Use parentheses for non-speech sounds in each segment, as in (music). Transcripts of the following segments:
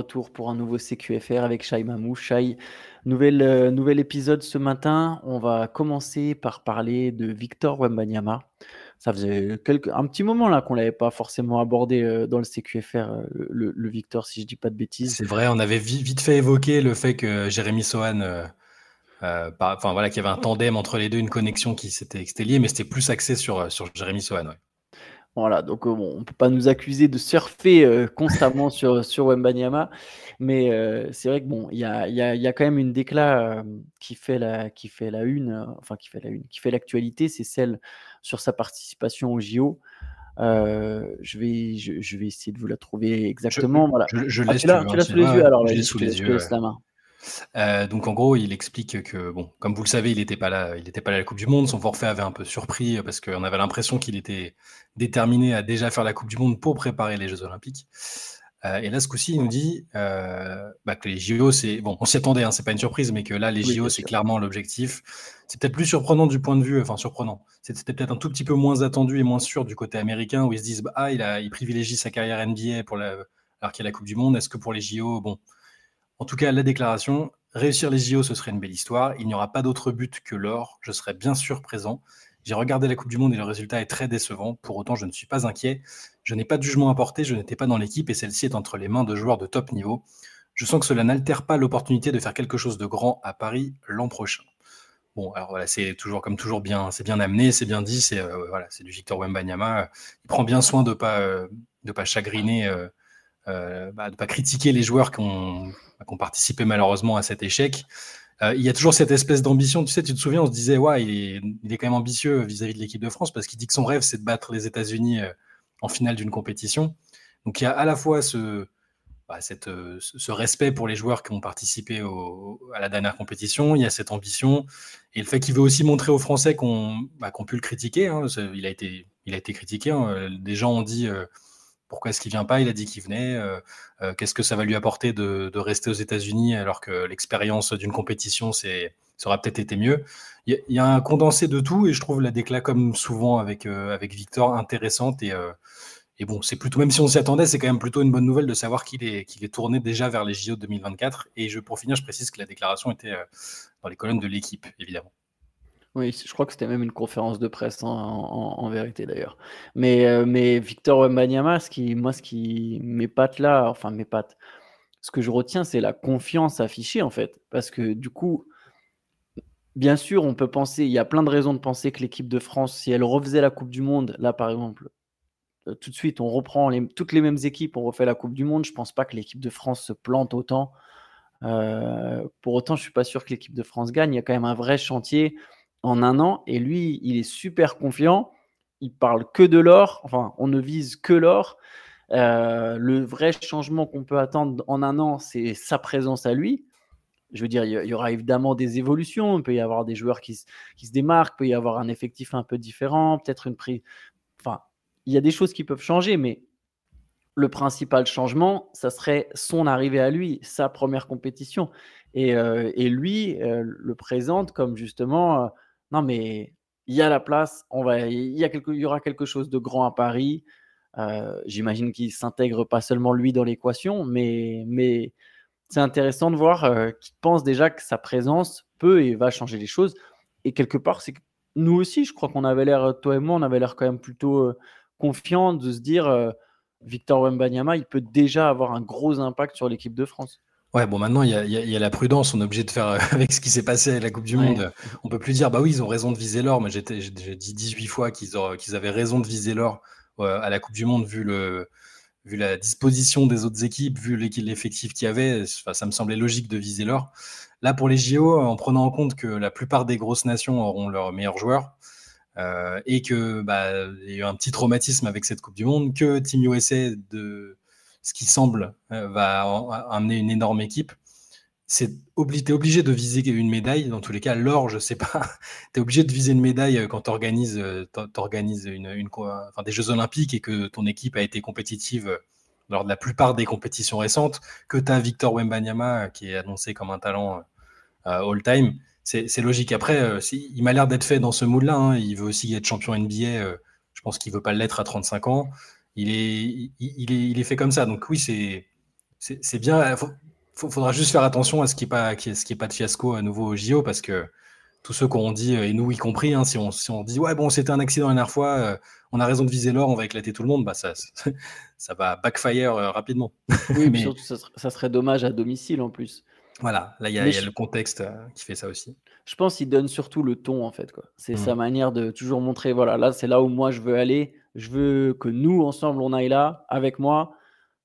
retour pour un nouveau CQFR avec Shai Mamou. Shai, nouvel, euh, nouvel épisode ce matin. On va commencer par parler de Victor Wembanyama. Ça faisait quelques, un petit moment là qu'on l'avait pas forcément abordé euh, dans le CQFR, euh, le, Victor, si je dis pas de bêtises. C'est vrai, on avait vite, fait évoquer le fait que Jérémy Sohan, enfin voilà, qu'il y avait un tandem entre les deux, une connexion qui s'était liée, mais c'était plus axé sur, sur Jérémy Sohan. Voilà, donc euh, on ne peut pas nous accuser de surfer euh, constamment (laughs) sur, sur Wembanyama, mais euh, c'est vrai que bon, il y a, y, a, y a, quand même une déclat qui fait la qui fait la une, enfin qui fait la une, qui fait l'actualité, c'est celle sur sa participation au JO. je vais je, vais essayer de vous la trouver exactement. Je, voilà. Je, ah, laisse tu l'as sous les yeux alors. Je sous les yeux. La main. Euh, donc en gros, il explique que, bon, comme vous le savez, il n'était pas là, il n'était pas là à la Coupe du Monde. Son forfait avait un peu surpris parce qu'on avait l'impression qu'il était déterminé à déjà faire la Coupe du Monde pour préparer les Jeux Olympiques. Euh, et là, ce coup-ci, il nous dit euh, bah, que les JO, c'est bon, on s'y attendait, hein, c'est pas une surprise, mais que là, les JO, c'est clairement l'objectif. C'est peut-être plus surprenant du point de vue, enfin surprenant. C'était peut-être un tout petit peu moins attendu et moins sûr du côté américain où ils se disent bah, ah, il a, il privilégie sa carrière NBA pour la, alors qu'il y a la Coupe du Monde. Est-ce que pour les JO, bon, en tout cas, la déclaration, réussir les JO, ce serait une belle histoire. Il n'y aura pas d'autre but que l'or. Je serai bien sûr présent. J'ai regardé la Coupe du Monde et le résultat est très décevant. Pour autant, je ne suis pas inquiet. Je n'ai pas de jugement à porter, je n'étais pas dans l'équipe et celle-ci est entre les mains de joueurs de top niveau. Je sens que cela n'altère pas l'opportunité de faire quelque chose de grand à Paris l'an prochain. Bon, alors voilà, c'est toujours comme toujours bien, c'est bien amené, c'est bien dit, c'est euh, voilà, c'est du Victor Wembanyama. Il prend bien soin de pas euh, de pas chagriner, euh, bah, de pas critiquer les joueurs qui ont qui ont participé malheureusement à cet échec. Euh, il y a toujours cette espèce d'ambition. Tu sais, tu te souviens, on se disait, ouais, il est, quand même ambitieux vis-à-vis de l'équipe de France parce qu'il dit que son rêve, c'est de battre les États-Unis euh, en finale d'une compétition. Donc il y a à la fois ce, bah, euh, respect pour les joueurs qui ont participé à la dernière compétition, il y a cette ambition et le fait qu'il veut aussi montrer aux Français qu'on bah, pu le critiquer. Hein. il, a été, il a été critiqué. Hein. Des gens ont dit pourquoi est-ce qu'il vient pas? Il a dit qu'il venait. Euh, euh, qu'est-ce que ça va lui apporter de, rester aux États-Unis alors que l'expérience d'une compétition, c'est, ça aurait peut-être été mieux? Il y, a un condensé de tout et je trouve la décla comme souvent avec, euh, avec Victor intéressante et, et bon, c'est plutôt même si on s'y attendait, c'est quand même plutôt une bonne nouvelle de savoir qu'il est, qu'il est tourné déjà vers les JO 2024. Et je, pour finir, je précise que la déclaration était dans les colonnes de l'équipe, évidemment. Oui, je crois que c'était même une conférence de presse hein, en, vérité d'ailleurs. Mais, euh, mais Victor Wembanyama, ce qui, moi, ce qui m'épate là, enfin m'épate, ce que je retiens, c'est la confiance affichée en fait. Parce que du coup, bien sûr, on peut penser, il y a plein de raisons de penser que l'équipe de France, si elle refaisait la Coupe du Monde, là par exemple, euh, tout de suite, on reprend toutes les mêmes équipes, on refait la Coupe du Monde. Je pense pas que l'équipe de France se plante autant. Euh, pour autant, je suis pas sûr que l'équipe de France gagne. Il y a quand même un vrai chantier en un an. Et lui, il est super confiant. Il parle que de l'or. Enfin, on ne vise que l'or. Euh, le vrai changement qu'on peut attendre en un an, c'est sa présence à lui. Je veux dire, il y aura évidemment des évolutions. Il peut y avoir des joueurs qui, qui se démarquent, il peut y avoir un effectif un peu différent, peut-être une prise. Enfin, il y a des choses qui peuvent changer, mais le principal changement, ça serait son arrivée à lui, sa première compétition. Et, euh, et lui euh, le présente comme justement non, mais il y a la place, on va, il, y aura quelque chose de grand à Paris. Euh, j'imagine qu'il s'intègre pas seulement lui dans l'équation, mais, c'est intéressant de voir euh, qu'il pense déjà que sa présence peut et va changer les choses. Et quelque part, c'est nous aussi, je crois qu'on avait l'air, toi et moi, on avait l'air quand même plutôt euh, confiant de se dire Victor Wembanyama, il peut déjà avoir un gros impact sur l'équipe de France. Ouais, bon, maintenant, il y a, y a, la prudence. On est obligé de faire (laughs) avec ce qui s'est passé à la Coupe du Monde. On peut plus dire, bah oui, ils ont raison de viser l'or. Mais j'ai dit 18 fois qu'ils qu'ils avaient raison de viser l'or à la Coupe du Monde, vu, le, vu la disposition des autres équipes, vu l'effectif qu'il y avait. ça me semblait logique de viser l'or. Là, pour les JO, en prenant en compte que la plupart des grosses nations auront leurs meilleurs joueurs, euh, et que bah, il y a eu un petit traumatisme avec cette Coupe du Monde, que Team USA de ce qui semble euh, va amener une énorme équipe. C'est obligé, obligé de viser une médaille. Dans tous les cas, l'or, je sais pas. (laughs) tu es obligé de viser une médaille euh, quand tu organises, euh, une, des Jeux Olympiques et que ton équipe a été compétitive lors de la plupart des compétitions récentes, que tu as Victor Wembanyama qui est annoncé comme un talent all-time. C'est logique. Après, il m'a l'air d'être fait dans ce mood-là. Hein. Il veut aussi être champion NBA. je pense qu'il veut pas l'être à 35 ans il est, il, est, il est fait comme ça. Donc oui, c'est c'est bien. Il faudra juste faire attention à ce qui n'est pas, ce pas de fiasco à nouveau au JO parce que tous ceux qui ont dit, et nous y compris, hein, si, on, si on dit ouais bon c'était un accident la dernière fois, euh, on a raison de viser l'or, on va éclater tout le monde, bah ça, (laughs) ça va backfire euh, rapidement. Oui, mais (laughs) surtout ça serait, dommage à domicile en plus. Voilà, là il y a, le contexte euh, qui fait ça aussi. Je pense qu'il donne surtout le ton en fait. C'est sa mmh. manière de toujours montrer, voilà, là c'est là où moi je veux aller, je veux que nous ensemble on aille là avec moi,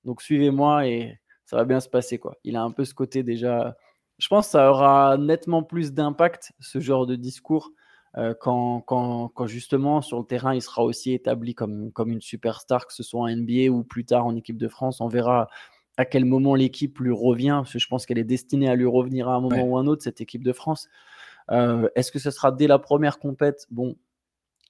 donc suivez-moi et ça va bien se passer quoi. Il a un peu ce côté déjà je pense que ça aura nettement plus d'impact, ce genre de discours, euh, quand, quand, quand, justement sur le terrain, il sera aussi établi comme, comme une superstar, que ce soit en NBA ou plus tard en équipe de France. On verra à quel moment l'équipe lui revient, parce que je pense qu'elle est destinée à lui revenir à un moment ou un autre, cette équipe de France. Euh, est-ce que ce sera dès la première compète? Bon,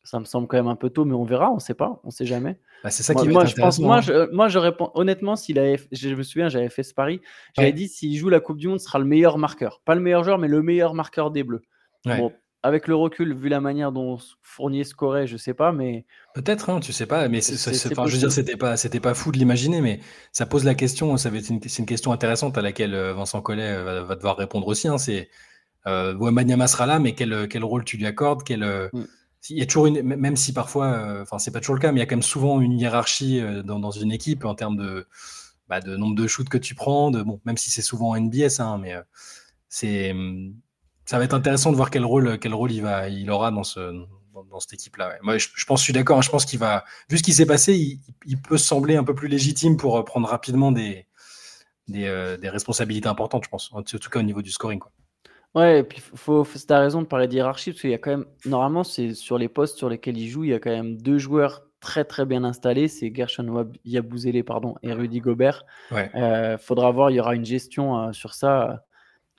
ça me semble quand même un peu tôt, mais on verra, on ne sait pas, on ne sait jamais. Bah, c'est ça moi, qui moi, je pense, moi, je, moi, je réponds honnêtement, s'il avait, je me souviens, j'avais fait ce pari, j'avais dit s'il joue la Coupe du Monde, ce sera le meilleur marqueur, pas le meilleur joueur, mais le meilleur marqueur des Bleus. Bon, avec le recul, vu la manière dont Fournier scorait, je sais pas, mais peut-être, hein, tu sais pas, mais c'est, enfin, je veux dire, c'était pas, c'était pas fou de l'imaginer, mais ça pose la question. Ça va être une, c'est une question intéressante à laquelle euh, Vincent Collet euh, va, devoir répondre aussi. Hein, c'est euh, sera là, mais quel, quel rôle tu lui accordes, quel mm il y a toujours une, même si parfois, euh, enfin c'est pas toujours le cas, mais il y a quand même souvent une hiérarchie euh, dans, une équipe en termes de, bah, de nombre de shoots que tu prends, bon, même si c'est souvent en NBS, hein, mais euh, c'est, ça va être intéressant de voir quel rôle, quel rôle il va, il aura dans ce, dans, cette équipe-là. Moi, je, pense, je suis d'accord. Hein, je pense qu'il va, vu ce qui s'est passé, il, peut sembler un peu plus légitime pour prendre rapidement des, des, des responsabilités importantes, je pense, en tout cas au niveau du scoring, quoi. Ouais, et puis faut, faut tu raison de parler d'hierarchie parce qu'il y a quand même normalement, c'est sur les postes sur lesquels il joue, il y a quand même deux joueurs très, très bien installés, c'est Gershon Yabusele pardon et Rudy Gobert. Ouais. Euh, faudra voir, il y aura une gestion, euh, sur ça,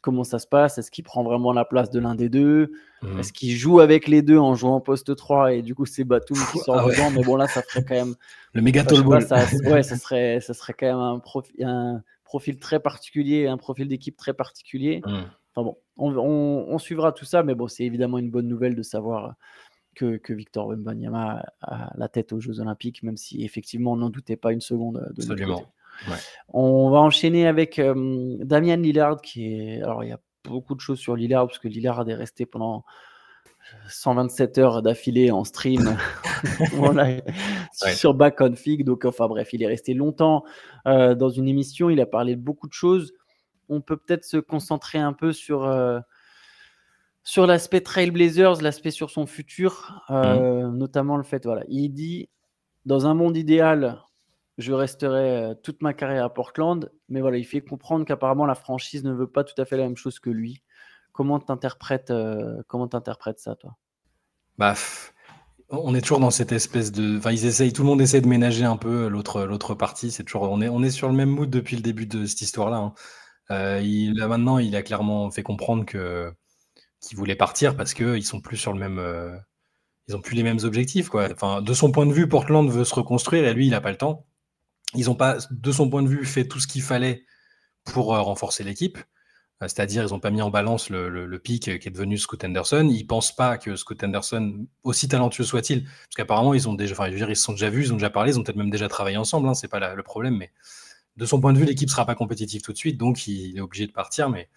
comment ça se passe? Est-ce qu'il prend vraiment la place de l'un des deux? Mmh Est-ce qu'il joue avec les deux en jouant poste 3 et du coup c'est Batum qui sort (laughs) ah devant? Mais bon là, ça ferait quand même (laughs) Le méga ball. ça ouais, ça serait ça serait quand même un un profil très particulier, un profil d'équipe très particulier. Mmh. Enfin bon, on, suivra tout ça, mais bon, c'est évidemment une bonne nouvelle de savoir que, Victor Wembanyama a la tête aux Jeux Olympiques, même si effectivement on n'en doutait pas une seconde. De Absolument. On va enchaîner avec euh, Damien Lillard, qui est. Alors, il y a beaucoup de choses sur Lillard, parce que Lillard est resté pendant 127 heures d'affilée en stream (laughs) sur Back on Fig. Donc, enfin bref, il est resté longtemps euh, dans une émission. Il a parlé de beaucoup de choses on peut peut-être se concentrer un peu sur, euh, sur l'aspect Trailblazers, l'aspect sur son futur, euh, mmh. notamment le fait, voilà, il dit, dans un monde idéal, je resterai euh, toute ma carrière à Portland, mais voilà, il fait comprendre qu'apparemment la franchise ne veut pas tout à fait la même chose que lui. Comment t'interprètes comment t'interprètes ça, toi? Bah, on est toujours dans cette espèce de, enfin, ils essayent, tout le monde essaie de ménager un peu l'autre l'autre partie. C'est toujours, on est on est sur le même mood depuis le début de cette histoire-là. Hein. Euh, il, là maintenant, il a clairement fait comprendre que qu'il voulait partir parce qu'ils sont plus sur le même, euh, ils ont plus les mêmes objectifs quoi. Enfin, de son point de vue, Portland veut se reconstruire et lui, il n'a pas le temps. Ils ont pas, de son point de vue, fait tout ce qu'il fallait pour euh, renforcer l'équipe. C'est-à-dire, ils n'ont pas mis en balance le, le, pic qui est devenu Scott Anderson. Ils pensent pas que Scott Anderson, aussi talentueux soit-il, parce qu'apparemment, ils ont déjà, ils se sont déjà vus, ils ont déjà parlé, ils ont peut-être même déjà travaillé ensemble. Hein, c'est pas le problème, mais de son point de vue, l'équipe sera pas compétitive tout de suite, donc il est obligé de partir. Mais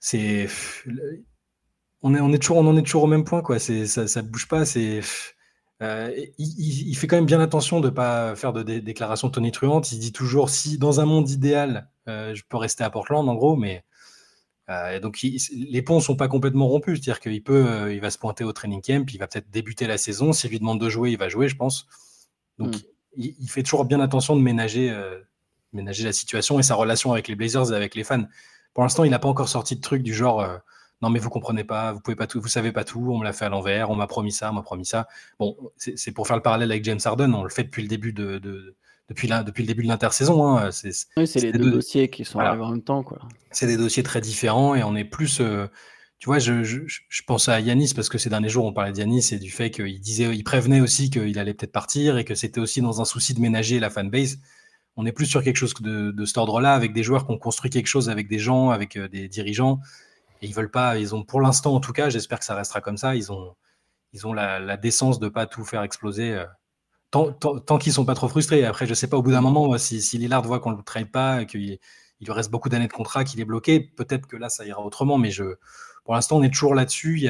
c'est, on est, on est toujours, on en est toujours au même point, quoi. C'est, ça, ça bouge pas. C'est, euh, il, fait quand même bien attention de pas faire de déclarations tonitruantes. Il dit toujours si dans un monde idéal, euh, je peux rester à Portland, en gros, mais euh, donc les ponts sont pas complètement rompus, c'est-à-dire qu'il peut, il va se pointer au training camp, il va peut-être débuter la saison. S'il lui demande de jouer, il va jouer, je pense. Donc hmm. il, fait toujours bien attention de ménager ménager la situation et sa relation avec les Blazers et avec les fans. Pour l'instant, il n'a pas encore sorti de trucs du genre euh, non mais vous comprenez pas, vous pouvez pas tout, vous savez pas tout, on me l'a fait à l'envers, on m'a promis ça, on m'a promis ça. Bon, c'est pour faire le parallèle avec James Harden, on le fait depuis le début de, depuis, la, depuis le début de l'intersaison. Hein. Oui, c'est les deux, dossiers qui sont arrivés en même temps. C'est des dossiers très différents et on est plus. Euh, tu vois, je, je, je, pense à Yanis parce que ces derniers jours, on parlait de Yanis et du fait qu'il disait, il prévenait aussi qu'il allait peut-être partir et que c'était aussi dans un souci de ménager la fanbase on est plus sur quelque chose de, cet ordre-là, avec des joueurs qui ont construit quelque chose avec des gens, avec euh, des dirigeants. Et ils veulent pas, ils ont pour l'instant en tout cas, j'espère que ça restera comme ça, ils ont, ils ont la, décence de pas tout faire exploser. Euh. tant, tant, qu'ils sont pas trop frustrés. Après, je sais pas, au bout d'un moment, si, si Lillard voit qu'on le trade pas, qu'il il lui reste beaucoup d'années de contrat, qu'il est bloqué, peut-être que là, ça ira autrement. Mais je, pour l'instant, on est toujours là-dessus.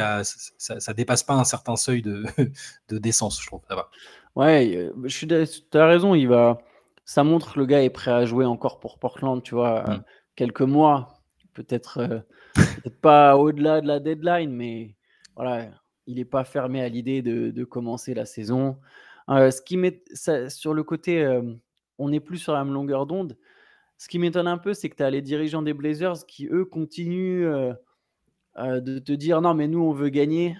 Ça, ne dépasse pas un certain seuil de, (laughs) de décence, je trouve. Ça. Ouais, je suis, as raison. Il va, ça montre que le gars est prêt à jouer encore pour Portland, tu vois, mm. quelques mois, peut-être euh, peut pas au-delà de la deadline, mais voilà, il n'est pas fermé à l'idée de, de, commencer la saison. Euh, ce qui met ça, sur le côté, euh, on n'est plus sur la même longueur d'onde. Ce qui m'étonne un peu, c'est que tu as les dirigeants des Blazers qui, eux, continuent de te dire non, mais nous, on veut gagner,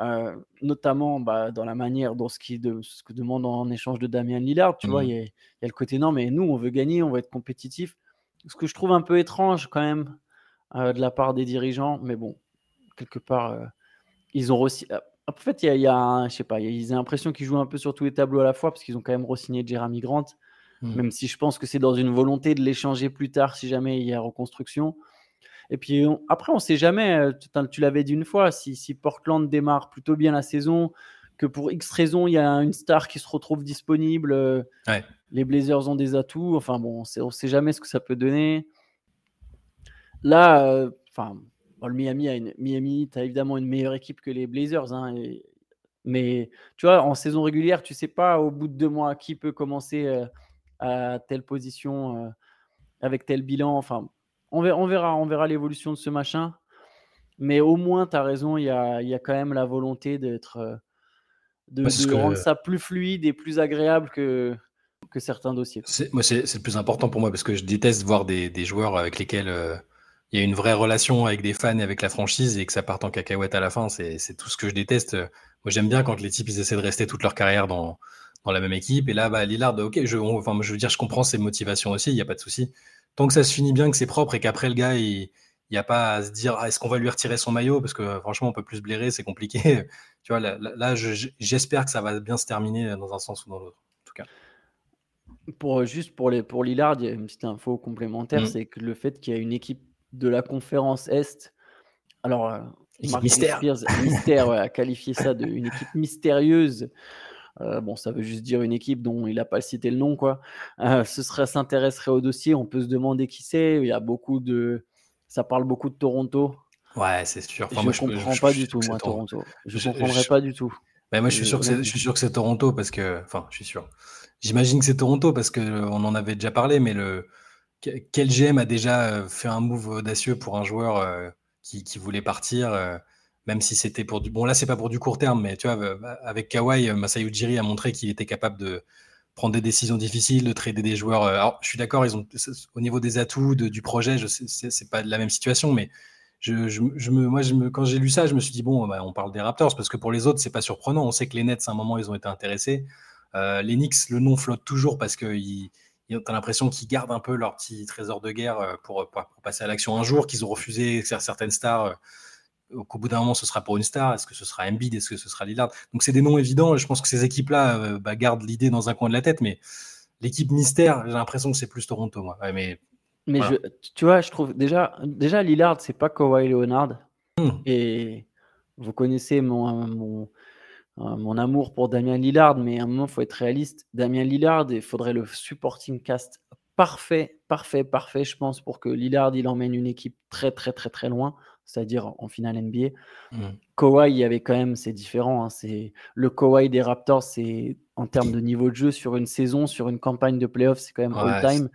euh, notamment bah, dans la manière, dans ce, qui de, ce que demande en échange de Damien Lillard. Tu vois, mmh. il y, a le côté non, mais nous, on veut gagner, on veut être compétitif. Ce que je trouve un peu étrange quand même de la part des dirigeants, mais bon, quelque part, ils ont aussi. En fait, il y a, je sais pas, ils ont l'impression qu'ils jouent un peu sur tous les tableaux à la fois parce qu'ils ont quand même re-signé Jeremy Grant. Mmh. Même si je pense que c'est dans une volonté de l'échanger plus tard si jamais il y a reconstruction. Et puis après, on ne sait jamais, euh, tu, l'avais dit une fois, si, si, Portland démarre plutôt bien la saison, que pour X raisons, il y a une star qui se retrouve disponible, euh, les Blazers ont des atouts, enfin bon, on ne sait jamais ce que ça peut donner. Là, euh, enfin, le Miami, a une, Miami, tu as évidemment une meilleure équipe que les Blazers, hein, mais tu vois, en saison régulière, tu sais pas au bout de deux mois qui peut commencer à telle position, euh, avec tel bilan. Enfin, on verra, on verra, on verra l'évolution de ce machin. Mais au moins, tu as raison, il y a, y a, quand même la volonté d'être. Euh, de, rendre ça plus fluide et plus agréable que, que certains dossiers. Moi, c'est le plus important pour moi parce que je déteste voir des, des joueurs avec lesquels euh, il y a une vraie relation avec des fans et avec la franchise et que ça parte en cacahuète à la fin. C'est tout ce que je déteste. Moi, j'aime bien quand les types ils essaient de rester toute leur carrière dans, dans la même équipe. Et là, bah, Lillard, ok, je, enfin, je veux dire, je comprends ses motivations aussi, il n'y a pas de souci. Tant que ça se finit bien, que c'est propre et qu'après le gars, il n'y a pas à se dire ah, est-ce qu'on va lui retirer son maillot? Parce que franchement on peut plus se blairer c'est compliqué (laughs) tu vois là, j'espère que ça va bien se terminer dans un sens ou dans l'autre en tout cas pour juste pour les pour Lillard il y a une petite info complémentaire mmh. c'est que le fait qu'il y a une équipe de la conférence est alors euh, mystère mystère ouais, a qualifié ça de une équipe mystérieuse euh, bon, ça veut juste dire une équipe dont il n'a pas cité le nom, quoi. Euh, ce serait s'intéresserait au dossier. On peut se demander qui c'est. Il y a beaucoup de, ça parle beaucoup de Toronto. Ouais, c'est sûr. je ne comprends pas du tout, moi, Toronto. Je ne comprendrais pas du tout. Moi, je suis sûr que c'est, je suis sûr que c'est Toronto parce que, enfin, je suis sûr. J'imagine que c'est Toronto parce que on en avait déjà parlé, mais le quel GM a déjà euh, fait un move audacieux pour un joueur qui, qui, voulait partir même si c'était pour du. Bon, là, c'est pas pour du court terme, mais tu vois, euh, avec Kawhi, euh, Masai Ujiri a montré qu'il était capable de prendre des décisions difficiles, de trader des joueurs. Euh, alors, je suis d'accord, ils ont au niveau des atouts du projet, je c'est pas la même situation, mais moi, quand j'ai lu ça, je me suis dit bon, bah, on parle des Raptors parce que pour les autres, c'est pas surprenant. On sait que les Nets, à un moment, ils ont été intéressés. les Knicks, le nom flotte toujours parce que ils, tu as l'impression qu'ils gardent un peu leur petit trésor de guerre pour passer à l'action un jour, qu'ils ont refusé certaines stars qu'au bout d'un moment, ce sera pour une star. Est-ce que ce sera Embiid Est-ce que ce sera Lillard? Donc, c'est des noms évidents. Je pense que ces équipes-là euh, bah, gardent l'idée dans un coin de la tête. Mais l'équipe mystère, j'ai l'impression que c'est plus Toronto, moi. mais mais tu vois, je trouve déjà, déjà Lillard, c'est pas Kawhi Leonard. Hmm. Et vous connaissez mon, mon, euh, mon, amour pour Damien Lillard, mais à un moment, il faut être réaliste. Damien Lillard, il faudrait le supporting cast parfait, parfait, parfait, je pense, pour que Lillard, il emmène une équipe très, très, très, très loin c'est-à-dire en finale NBA. Mmh. Kawhi, il y avait quand même, c'est différent. Hein, c'est le Kawhi des Raptors, c'est en termes de niveau de jeu sur une saison, sur une campagne de playoffs, c'est quand même all-time.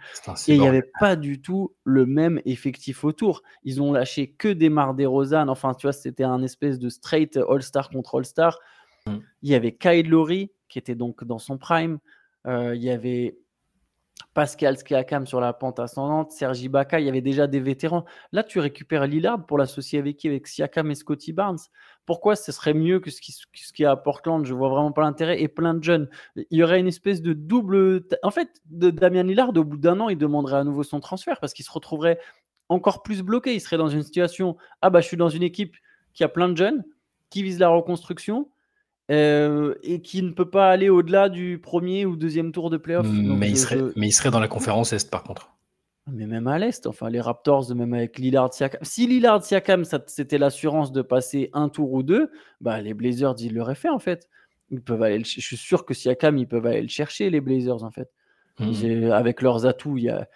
Et il n'y avait pas du tout le même effectif autour. Ils ont lâché que des Rosanne. Enfin, tu vois, c'était un espèce de straight All-Star contre All-Star. Mmh. Il y avait Kyle Lowry qui était donc dans son prime. Euh, il y avait Pascal Skiakam sur la pente ascendante, Sergi Baka, il y avait déjà des vétérans. Là, tu récupères Lillard pour l'associer avec qui? Avec Siakam et Scotty Barnes. Pourquoi ce serait mieux que ce qui, ce a à Portland? Je vois vraiment pas l'intérêt. Et plein de jeunes. Il y aurait une espèce de double. En fait, de Damien Lillard, au bout d'un an, il demanderait à nouveau son transfert parce qu'il se retrouverait encore plus bloqué. Il serait dans une situation Ah, bah, je suis dans une équipe qui a plein de jeunes, qui vise la reconstruction euh, et qui ne peut pas aller au-delà du premier ou deuxième tour de playoff. Mais, il serait, mais il serait dans la conférence Est par contre. Mais même à l'Est, enfin les Raptors, même avec Lillard Siakam. Si Lillard Siakam, c'était l'assurance de passer un tour ou deux, bah, les Blazers, ils l'auraient fait en fait. Ils peuvent aller je suis sûr que Siakam, ils peuvent aller le chercher, les Blazers, en fait. Mmh. Avec leurs atouts, il y a...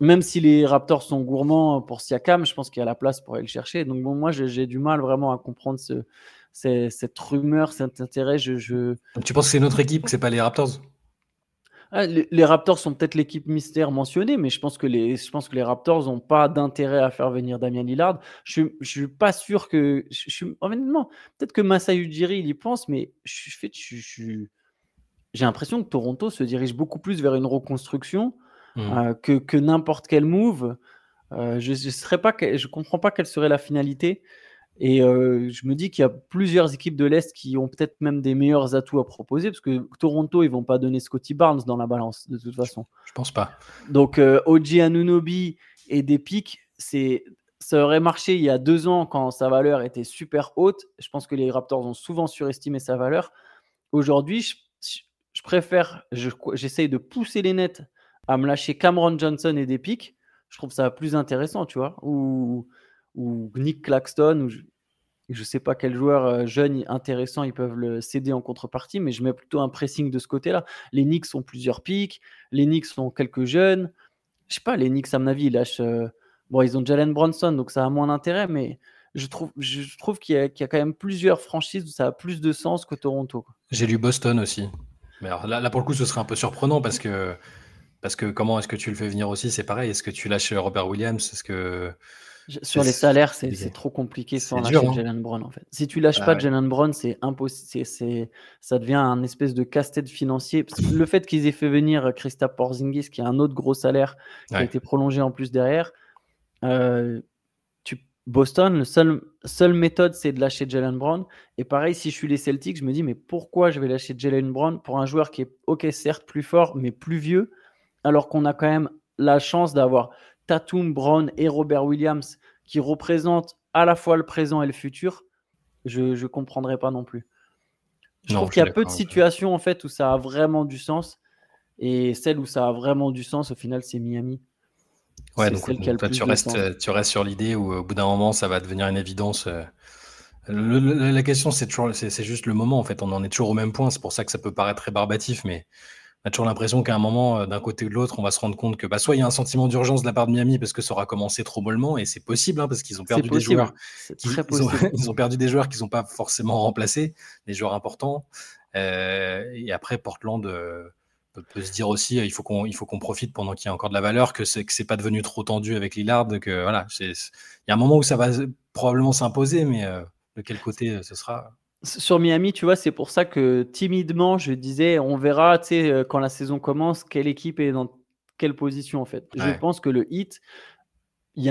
même si les Raptors sont gourmands pour Siakam, je pense qu'il y a la place pour aller le chercher. Donc bon, moi, j'ai du mal vraiment à comprendre ce, cette rumeur, cet intérêt. Je, je... tu penses que c'est une autre équipe, que c'est pas les Raptors? Ah, les, Raptors sont peut-être l'équipe mystère mentionnée, mais je pense que les, je pense que les Raptors n'ont pas d'intérêt à faire venir Damien Lillard. Je ne suis pas sûr que. Je, suis, honnêtement, peut-être que Masai Ujiri, il y pense, mais je, je, j'ai l'impression que Toronto se dirige beaucoup plus vers une reconstruction mmh. euh, que, que n'importe quel move. Euh, je ne comprends pas quelle serait la finalité. Et euh, je me dis qu'il y a plusieurs équipes de l'Est qui ont peut-être même des meilleurs atouts à proposer, parce que Toronto, ils vont pas donner Scotty Barnes dans la balance, de toute façon. Je pense pas. Donc, euh, Oji Anunobi et des pics, c'est ça aurait marché il y a deux ans quand sa valeur était super haute. Je pense que les Raptors ont souvent surestimé sa valeur. Aujourd'hui, je, je, préfère, j'essaye de pousser les nets à me lâcher Cameron Johnson et des pics. Je trouve ça plus intéressant, tu vois. Ou, ou Nick Claxton, ou je ne sais pas quel joueur euh, jeune intéressant ils peuvent le céder en contrepartie, mais je mets plutôt un pressing de ce côté-là. Les Knicks ont plusieurs pics, les Knicks ont quelques jeunes. Je sais pas, les Knicks, à mon avis, ils lâchent. Euh, bon, ils ont Jalen Bronson, donc ça a moins d'intérêt, mais je trouve, je qu'il y, a quand même plusieurs franchises où ça a plus de sens que Toronto. J'ai lu Boston aussi. Mais alors, là, là, pour le coup, ce serait un peu surprenant parce que, parce que comment est-ce que tu le fais venir aussi? C'est pareil. Est-ce que tu lâches Robert Williams? Est-ce que sur les salaires, c'est trop compliqué sans lâcher hein. Jalen Brown en fait. Si tu lâches ah pas Jalen Brown, c'est impossible. Ça devient un espèce de casse-tête financier. le fait qu'ils aient fait venir Christa Porzingis, qui a un autre gros salaire, qui a été prolongé en plus derrière, euh, tu... Boston, le seul, seule méthode, c'est de lâcher Jalen Brown. Et pareil, si je suis les Celtics, je me dis, mais pourquoi je vais lâcher Jalen Brown pour un joueur qui est, ok, certes plus fort, mais plus vieux, alors qu'on a quand même la chance d'avoir Tatum, Brown et Robert Williams qui représentent à la fois le présent et le futur, je ne comprendrais pas non plus. Je trouve qu'il y a peu de situations en fait où ça a vraiment du sens. Et celle où ça a vraiment du sens, au final, c'est Miami. Ouais, donc, tu, restes, tu restes sur l'idée où au bout d'un moment, ça va devenir une évidence. Euh, la question, c'est toujours, c'est juste le moment en fait. On en est toujours au même point. C'est pour ça que ça peut paraître très barbatif, mais on a toujours l'impression qu'à un moment, euh, d'un côté ou de l'autre, on va se rendre compte que bah, soit il y a un sentiment d'urgence de la part de Miami parce que ça aura commencé trop mollement, et c'est possible hein, parce qu'ils ont perdu des joueurs. (laughs) ils, ont, perdu des joueurs qu'ils n'ont pas forcément remplacés, des joueurs importants. Euh, et après, Portland euh, peut, se dire aussi, il faut qu'on profite pendant qu'il y a encore de la valeur, que c'est c'est pas devenu trop tendu avec Lillard, que voilà, il y a un moment où ça va probablement s'imposer, mais de quel côté ce sera sur Miami, tu vois, c'est pour ça que timidement, je disais, on verra, tu sais, euh, quand la saison commence, quelle équipe est dans quelle position, en fait. Je pense que le hit, il y,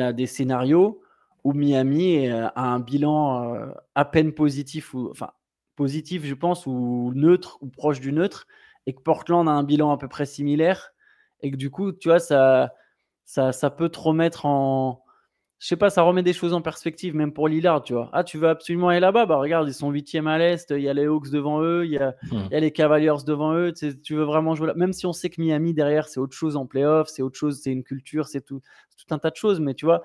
a des scénarios où Miami a un bilan euh, à peine positif, ou enfin, positif, je pense, ou neutre, ou proche du neutre, et que Portland a un bilan à peu près similaire, et que du coup, tu vois, ça, ça, ça peut te remettre en, je sais pas, ça remet des choses en perspective, même pour Lillard, tu vois. Ah, tu veux absolument aller là-bas? Bah regarde, ils sont huitième à l'Est, il y a les Hawks devant eux, il y a, hmm. les Cavaliers devant eux. Tu, veux vraiment jouer là? Même si on sait que Miami, derrière, c'est autre chose en playoff, c'est autre chose, c'est une culture, c'est tout, tout un tas de choses. Mais tu vois,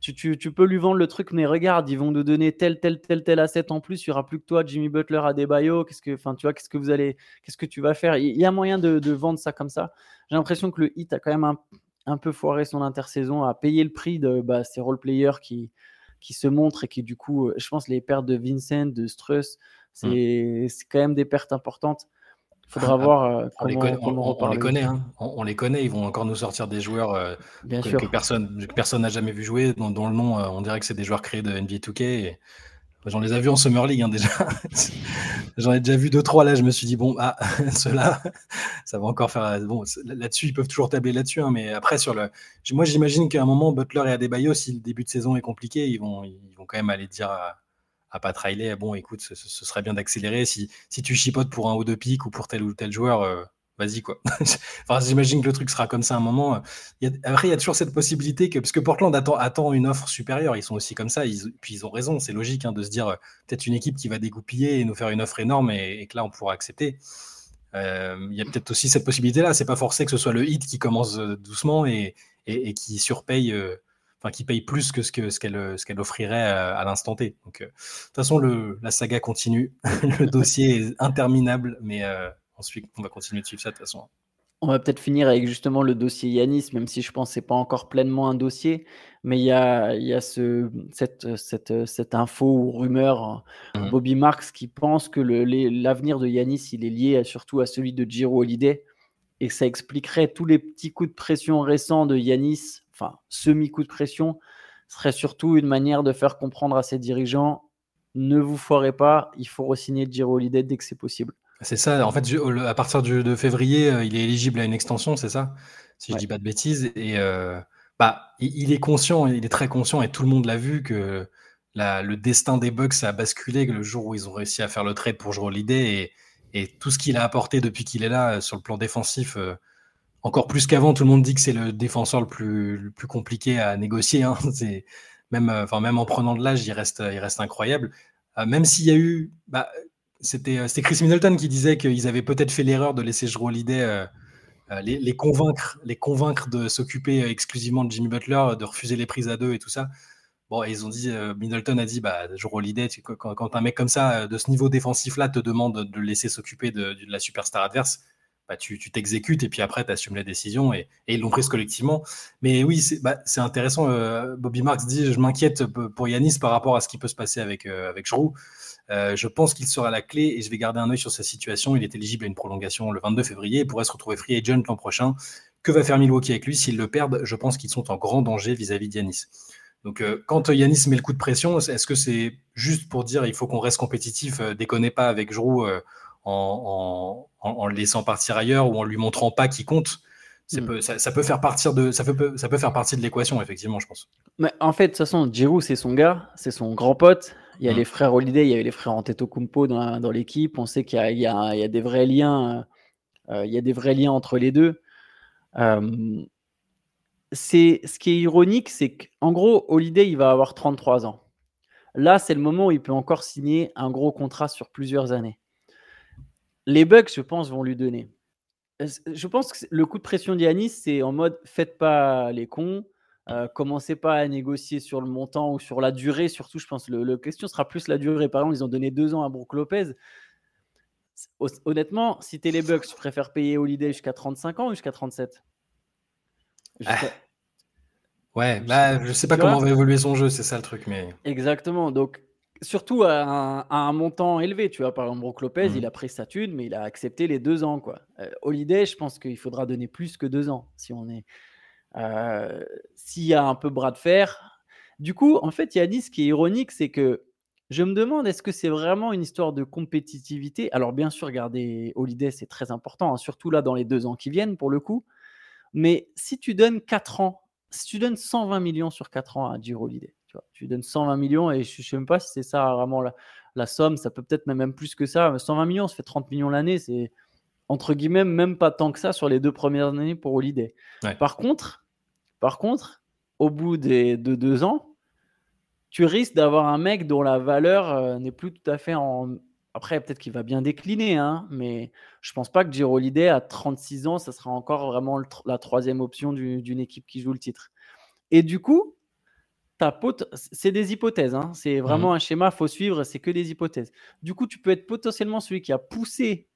tu, tu, peux lui vendre le truc, mais regarde, ils vont nous donner tel, tel, tel, tel asset en plus. Il n'y aura plus que toi, Jimmy Butler, à Adebayo. Qu'est-ce que, enfin, tu vois, qu'est-ce que vous allez, qu'est-ce que tu vas faire? Il y a moyen de, de vendre ça comme ça. J'ai l'impression que le hit a quand même un, un peu foiré son intersaison, a payé le prix de bah, ces role-players qui, qui se montrent et qui, du coup, euh, je pense, les pertes de Vincent, de Struss, mmh. c'est quand même des pertes importantes. Il faudra ah, voir euh, on, les connaît, on, les connaît, hein. on, les connaît, ils vont encore nous sortir des joueurs euh, que, personne personne n'a jamais vu jouer, dont, dont le nom, on dirait que c'est des joueurs créés de NBA 2K. Et J'en les ai vus en Summer League hein, déjà. (laughs) J'en ai déjà vu deux, trois là. Je me suis dit, bon, ah, (laughs) ceux-là, (laughs) ça va encore faire. Bon, là-dessus, ils peuvent toujours tabler là-dessus. Hein, mais après, sur le. Moi, j'imagine qu'à un moment, Butler et Adebayo, si le début de saison est compliqué, ils vont, ils vont quand même aller dire à, à Pat Riley, bon, écoute, ce, serait bien d'accélérer. Si, si tu chipotes pour un haut de pique ou pour tel ou tel joueur, euh, vas-y quoi. (laughs) enfin, j'imagine que le truc sera comme ça à un moment. après, il y a toujours cette possibilité que, parce que Portland attend, attend une offre supérieure, ils sont aussi comme ça, ils, puis ils ont raison, c'est logique hein, de se dire peut-être une équipe qui va dégoupiller et nous faire une offre énorme et, que là on pourra accepter. Euh, il y a peut-être aussi cette possibilité-là, c'est pas forcé que ce soit le hit qui commence euh, doucement et, et, qui surpaye. Euh, enfin, qui paye plus que ce qu'elle ce qu'elle offrirait à, l'instant T. Donc, de toute façon, le, la saga continue. (laughs) le dossier est interminable, mais ensuite, on va continuer de suivre ça de toute façon. On va peut-être finir avec justement le dossier Yanis, même si je pense que ce n'est pas encore pleinement un dossier, mais il y a, il y a ce, cette, cette, cette, info ou rumeur, mmh. Bobby Marks, qui pense que l'avenir de Yanis, il est lié surtout à celui de Giro Holiday, et ça expliquerait tous les petits coups de pression récents de Yanis, enfin semi-coup de pression, serait surtout une manière de faire comprendre à ses dirigeants, ne vous foirez pas, il faut re-signer Giro Holiday dès que c'est possible. C'est ça, en fait, à partir de février, euh, il est éligible à une extension, c'est ça? Si je dis pas de bêtises et euh, bah, il est conscient, il est très conscient et tout le monde l'a vu que le destin des Bucks a basculé le jour où ils ont réussi à faire le trade pour jouer l'idée et et tout ce qu'il a apporté depuis qu'il est là, euh, sur le plan défensif, encore plus qu'avant, tout le monde dit que c'est le défenseur le plus plus compliqué à négocier, hein. (laughs) C'est même, enfin, même en prenant de l'âge, il reste il reste incroyable. même s'il y a eu, bah c'était Chris Middleton qui disait qu'ils avaient peut-être fait l'erreur de laisser Jero euh, euh, les, convaincre, les convaincre de s'occuper exclusivement de Jimmy Butler, de refuser les prises à deux et tout ça. Bon, ils ont dit, Middleton a dit, bah, quand, un mec comme ça, de ce niveau défensif-là, te demande de le laisser s'occuper de, la superstar adverse, bah, tu t'exécutes et puis après, tu assumes la décision et, ils l'ont prise collectivement. Mais oui, c'est bah, intéressant. Bobby Marks dit, je m'inquiète pour Yanis par rapport à ce qui peut se passer avec, avec euh, je pense qu'il sera la clé et je vais garder un œil sur sa situation. Il est éligible à une prolongation le 22 février et pourrait se retrouver free agent l'an prochain. Que va faire Milwaukee avec lui S'ils le perdent, je pense qu'ils sont en grand danger vis-à-vis d'Yanis. Donc, euh, quand Yanis met le coup de pression, est-ce que c'est juste pour dire il faut qu'on reste compétitif, euh, déconnez pas avec Jrou en, le laissant partir ailleurs ou en lui montrant pas qui compte? Hmm. ça, peut faire partir de, ça, peut, ça peut faire partie de l'équation, effectivement, je pense. Mais en fait, de toute façon, Giroud, c'est son gars, c'est son grand pote. Il y a mmh. les frères Holiday, il y avait les frères Antetokounmpo dans, dans l'équipe. On sait qu'il y, a des vrais liens. Euh, il y a des vrais liens entre les deux. c'est ce qui est ironique, c'est qu'en gros, Holiday, il va avoir 33 ans. Là, c'est le moment où il peut encore signer un gros contrat sur plusieurs années. Les Bucks, je pense, vont lui donner. Je pense que le coup de pression d'Yanis, c'est en mode faites pas les cons, euh, commencez pas à négocier sur le montant ou sur la durée. Surtout, je pense, le, la question sera plus la durée. Par exemple, ils ont donné deux ans à Brook Lopez. Honnêtement, si tu es les Bucks, tu préfères payer Holiday jusqu'à 35 ans ou jusqu'à 37 ah. Ouais, bah, je sais pas comment va évoluer son jeu, c'est ça le truc. mais Exactement. Donc, surtout à un, montant élevé. Tu vois, par exemple, Brook Lopez, mmh. il a pris sa thune, mais il a accepté les deux ans. Quoi. Euh, Holiday, je pense qu'il faudra donner plus que deux ans si on est. Euh, s'il y a un peu bras de fer. Du coup, en fait, il y a dit ce qui est ironique, c'est que je me demande, est-ce que c'est vraiment une histoire de compétitivité? Alors, bien sûr, regardez, Holiday, c'est très important, hein, surtout là dans les deux ans qui viennent, pour le coup. Mais si tu donnes 4 ans, si tu donnes 120 millions sur 4 ans à Giro Holiday, tu, vois, tu donnes 120 millions et je ne sais même pas si c'est ça vraiment la, la, somme, ça peut peut-être même plus que ça. 120 millions, ça fait 30 millions l'année, c'est entre guillemets même pas tant que ça sur les deux premières années pour Holiday. Par contre, par contre, au bout des, de deux ans, tu risques d'avoir un mec dont la valeur euh, n'est plus tout à fait en. Après, peut-être qu'il va bien décliner, hein, mais je pense pas que Giro à 36 ans, ça sera encore vraiment la troisième option d'une équipe qui joue le titre. Et du coup, c'est des hypothèses, hein, c'est vraiment mmh un schéma, faut suivre, c'est que des hypothèses. Du coup, tu peux être potentiellement celui qui a poussé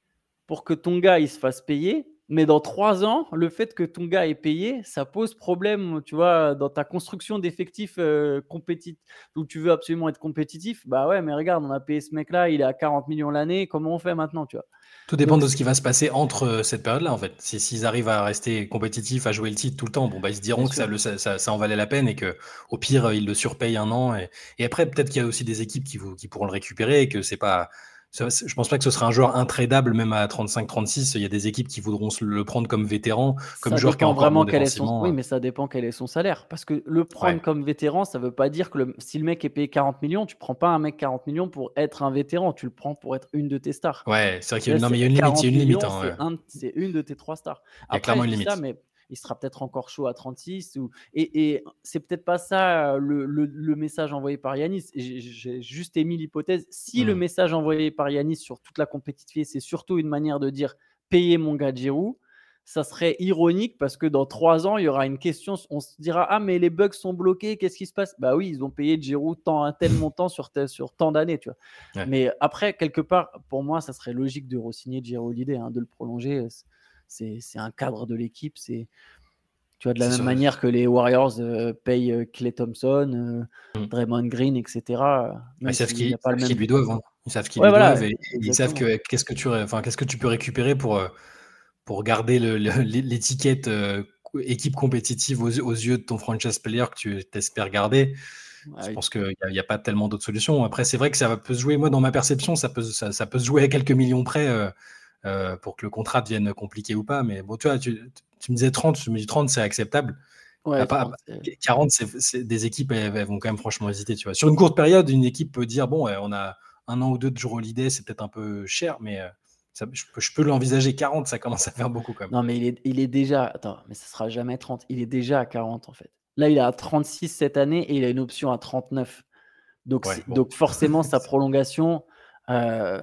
pour que ton gars il se fasse payer, mais dans trois ans, le fait que ton gars est payé, ça pose problème, tu vois, dans ta construction d'effectifs euh, compétitifs, où tu veux absolument être compétitif. Bah ouais, mais regarde, on a payé ce mec-là, il est à 40 millions l'année, comment on fait maintenant, tu vois? Tout dépend de ce qui va se passer entre euh, cette période-là, en fait. S'ils arrivent à rester compétitifs, à jouer le titre tout le temps, bon, bah, ils se diront que ça, ça, ça, en valait la peine et que au pire, ils le surpayent un an. Et, et après, peut-être qu'il y a aussi des équipes qui, vous, qui pourront le récupérer et que c'est pas je pense pas que ce sera un joueur intradable même à 35-36. Il y a des équipes qui voudront le prendre comme vétéran, comme joueur qui a vraiment quel est son... Oui, mais ça dépend quel est son salaire. Parce que le prendre comme vétéran, ça veut pas dire que le... si le mec est payé 40 millions, tu prends pas un mec 40 millions pour être un vétéran. Tu le prends pour être une de tes stars. Ouais, c'est vrai qu'il y a une, limite. une limite. Hein, c'est une de tes trois stars. il y a clairement une limite. Ça, mais il sera peut-être encore chaud à 36. Ou... Et, et c'est peut-être pas ça euh, le, message envoyé par Yanis. J'ai juste émis l'hypothèse. Si le mmh. message envoyé par Yanis sur toute la compétitivité, c'est surtout une manière de dire payer mon gars Giroud, ça serait ironique parce que dans trois ans, il y aura une question. On se dira Ah, mais les bugs sont bloqués, qu'est-ce qui se passe? Bah oui, ils ont payé Giroud tant, un tel montant sur, sur tant d'années, tu vois. Mais après, quelque part, pour moi, ça serait logique de re-signer Giroud l'idée, hein, de le prolonger. C'est un cadre de l'équipe. C'est. Tu vois, de la même manière que les Warriors euh, payent Clay Thompson, euh, mm. Draymond Green, etc. Ils savent qu'ils lui doivent. Hein. Ils savent qu'ils lui doivent et ils savent que qu'est-ce que tu, enfin, qu'est-ce que tu peux récupérer pour euh, pour garder l'étiquette euh, équipe compétitive aux, yeux de ton franchise player que tu espères garder. je pense qu'il n'y a, pas tellement d'autres solutions. Après, c'est vrai que ça peut se jouer, moi, dans ma perception, ça peut, ça, peut se jouer à quelques millions près euh, euh, pour que le contrat devienne compliqué ou pas. Mais bon, tu vois, tu, me disais 30, je me dis 30, c'est acceptable. 40, c'est des équipes, elles, vont quand même franchement hésiter. Tu vois. Sur une courte période, une équipe peut dire bon, on a un an ou deux de jour holiday, c'est peut-être un peu cher, mais je peux, l'envisager 40, ça commence à faire beaucoup quand même. Non, mais il est, il est déjà. Attends, mais ça sera jamais 30. Il est déjà à 40 en fait. Là, il est à 36 cette année et il a une option à 39. Donc, donc forcément, (laughs) sa prolongation. Euh,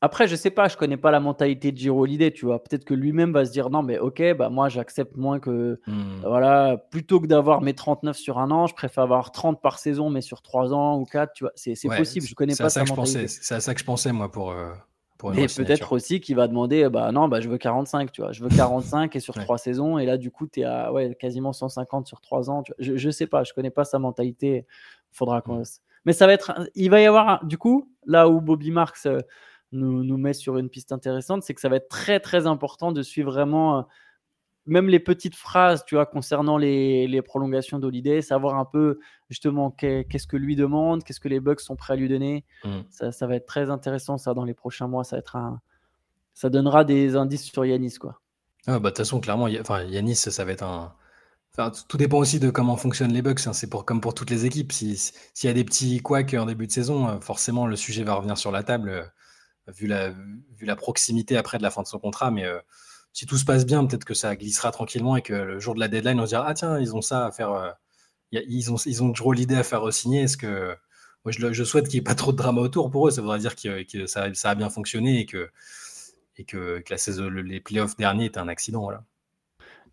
après, je sais pas, je connais pas la mentalité de Giro Holiday, tu vois. Peut-être que lui-même va se dire non, mais ok, bah moi j'accepte moins que. Hmm. Voilà, plutôt que d'avoir mes 39 sur un an, je préfère avoir 30 par saison, mais sur 3 ans ou 4, tu vois. C'est possible, je connais pas sa mentalité. C'est à ça que je pensais, moi, pour. Euh, et peut-être aussi qu'il va demander, bah non, bah je veux 45, tu vois, je veux 45 et sur (laughs) trois saisons, et là du coup tu es à ouais, quasiment 150 sur trois ans. Je, je sais pas, je connais pas sa mentalité. Faudra qu'on. Mmh. Mais ça va être, il va y avoir du coup là où Bobby Marks euh, nous, nous met sur une piste intéressante, c'est que ça va être très très important de suivre vraiment euh, même les petites phrases, tu vois, concernant les, les prolongations d'Holiday, savoir un peu justement qu'est-ce que lui demande, qu'est-ce que les Bucks sont prêts à lui donner. Mmh. Ça, ça, va être très intéressant, ça, dans les prochains mois. Ça, va être un... ça donnera des indices sur Yanis, quoi. Ah, bah, de toute façon, clairement, enfin, Yanis, ça va être un. Enfin, tout dépend aussi de comment fonctionnent les Bucks. Hein. C'est pour, comme pour toutes les équipes. S'il y a des petits couacs en début de saison, euh, forcément, le sujet va revenir sur la table, euh, vu, la, vu la proximité après de la fin de son contrat. Mais. Euh, si tout se passe bien, peut-être que ça glissera tranquillement et que le jour de la deadline, on se dira Ah, tiens, ils ont ça à faire. Euh, ils, ont, ils ont toujours l'idée à faire signer. Est-ce que. Moi, je, souhaite qu'il n'y ait pas trop de drama autour pour eux. Ça voudrait dire que, ça, a bien fonctionné et que, et que, la saison, les playoffs derniers étaient un accident. Voilà.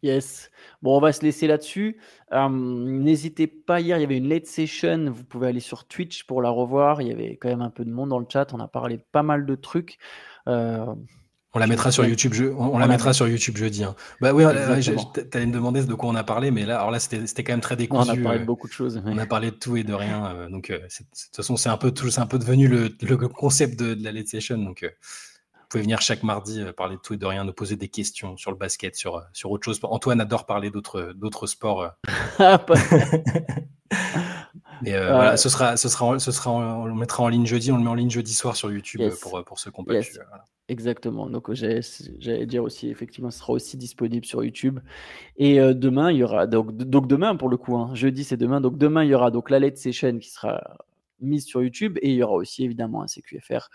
Yes. Bon, on va se laisser là-dessus. N'hésitez pas, hier, il y avait une late session. Vous pouvez aller sur Twitch pour la revoir. Il y avait quand même un peu de monde dans le chat. On a parlé de pas mal de trucs. Euh, on la mettra sur YouTube. Je... On, la mettra sur YouTube jeudi. Hein. Bah oui, t'allais me demander de quoi on a parlé, mais là, alors là, c'était quand même très décousu. On a parlé de euh, beaucoup de choses. On a parlé de tout et de rien. Euh, donc, de toute façon, c'est un peu tout, un peu devenu le, concept de, la Late Session. Donc, pouvez venir chaque mardi parler de tout et de rien, nous poser des questions sur le basket, sur, sur autre chose. Antoine adore parler d'autres d'autres sports. Ah, (laughs) mais voilà, ce sera, ce sera, ce sera, on le mettra en ligne jeudi. On le met en ligne jeudi soir sur YouTube pour, pour ceux qui pas Exactement. Donc, j'allais dire aussi, effectivement, ce sera aussi disponible sur YouTube. Et euh, demain, il y aura. Donc, donc demain, pour le coup, hein, jeudi, c'est demain. Donc, demain, il y aura donc la Let's Session qui sera mise sur YouTube. Et il y aura aussi, évidemment, un CQFR.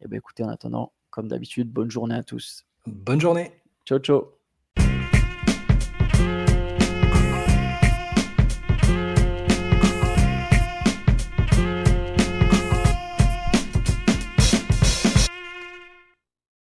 Et bien, écoutez, en attendant, comme d'habitude, bonne journée à tous. Bonne journée. Ciao, ciao.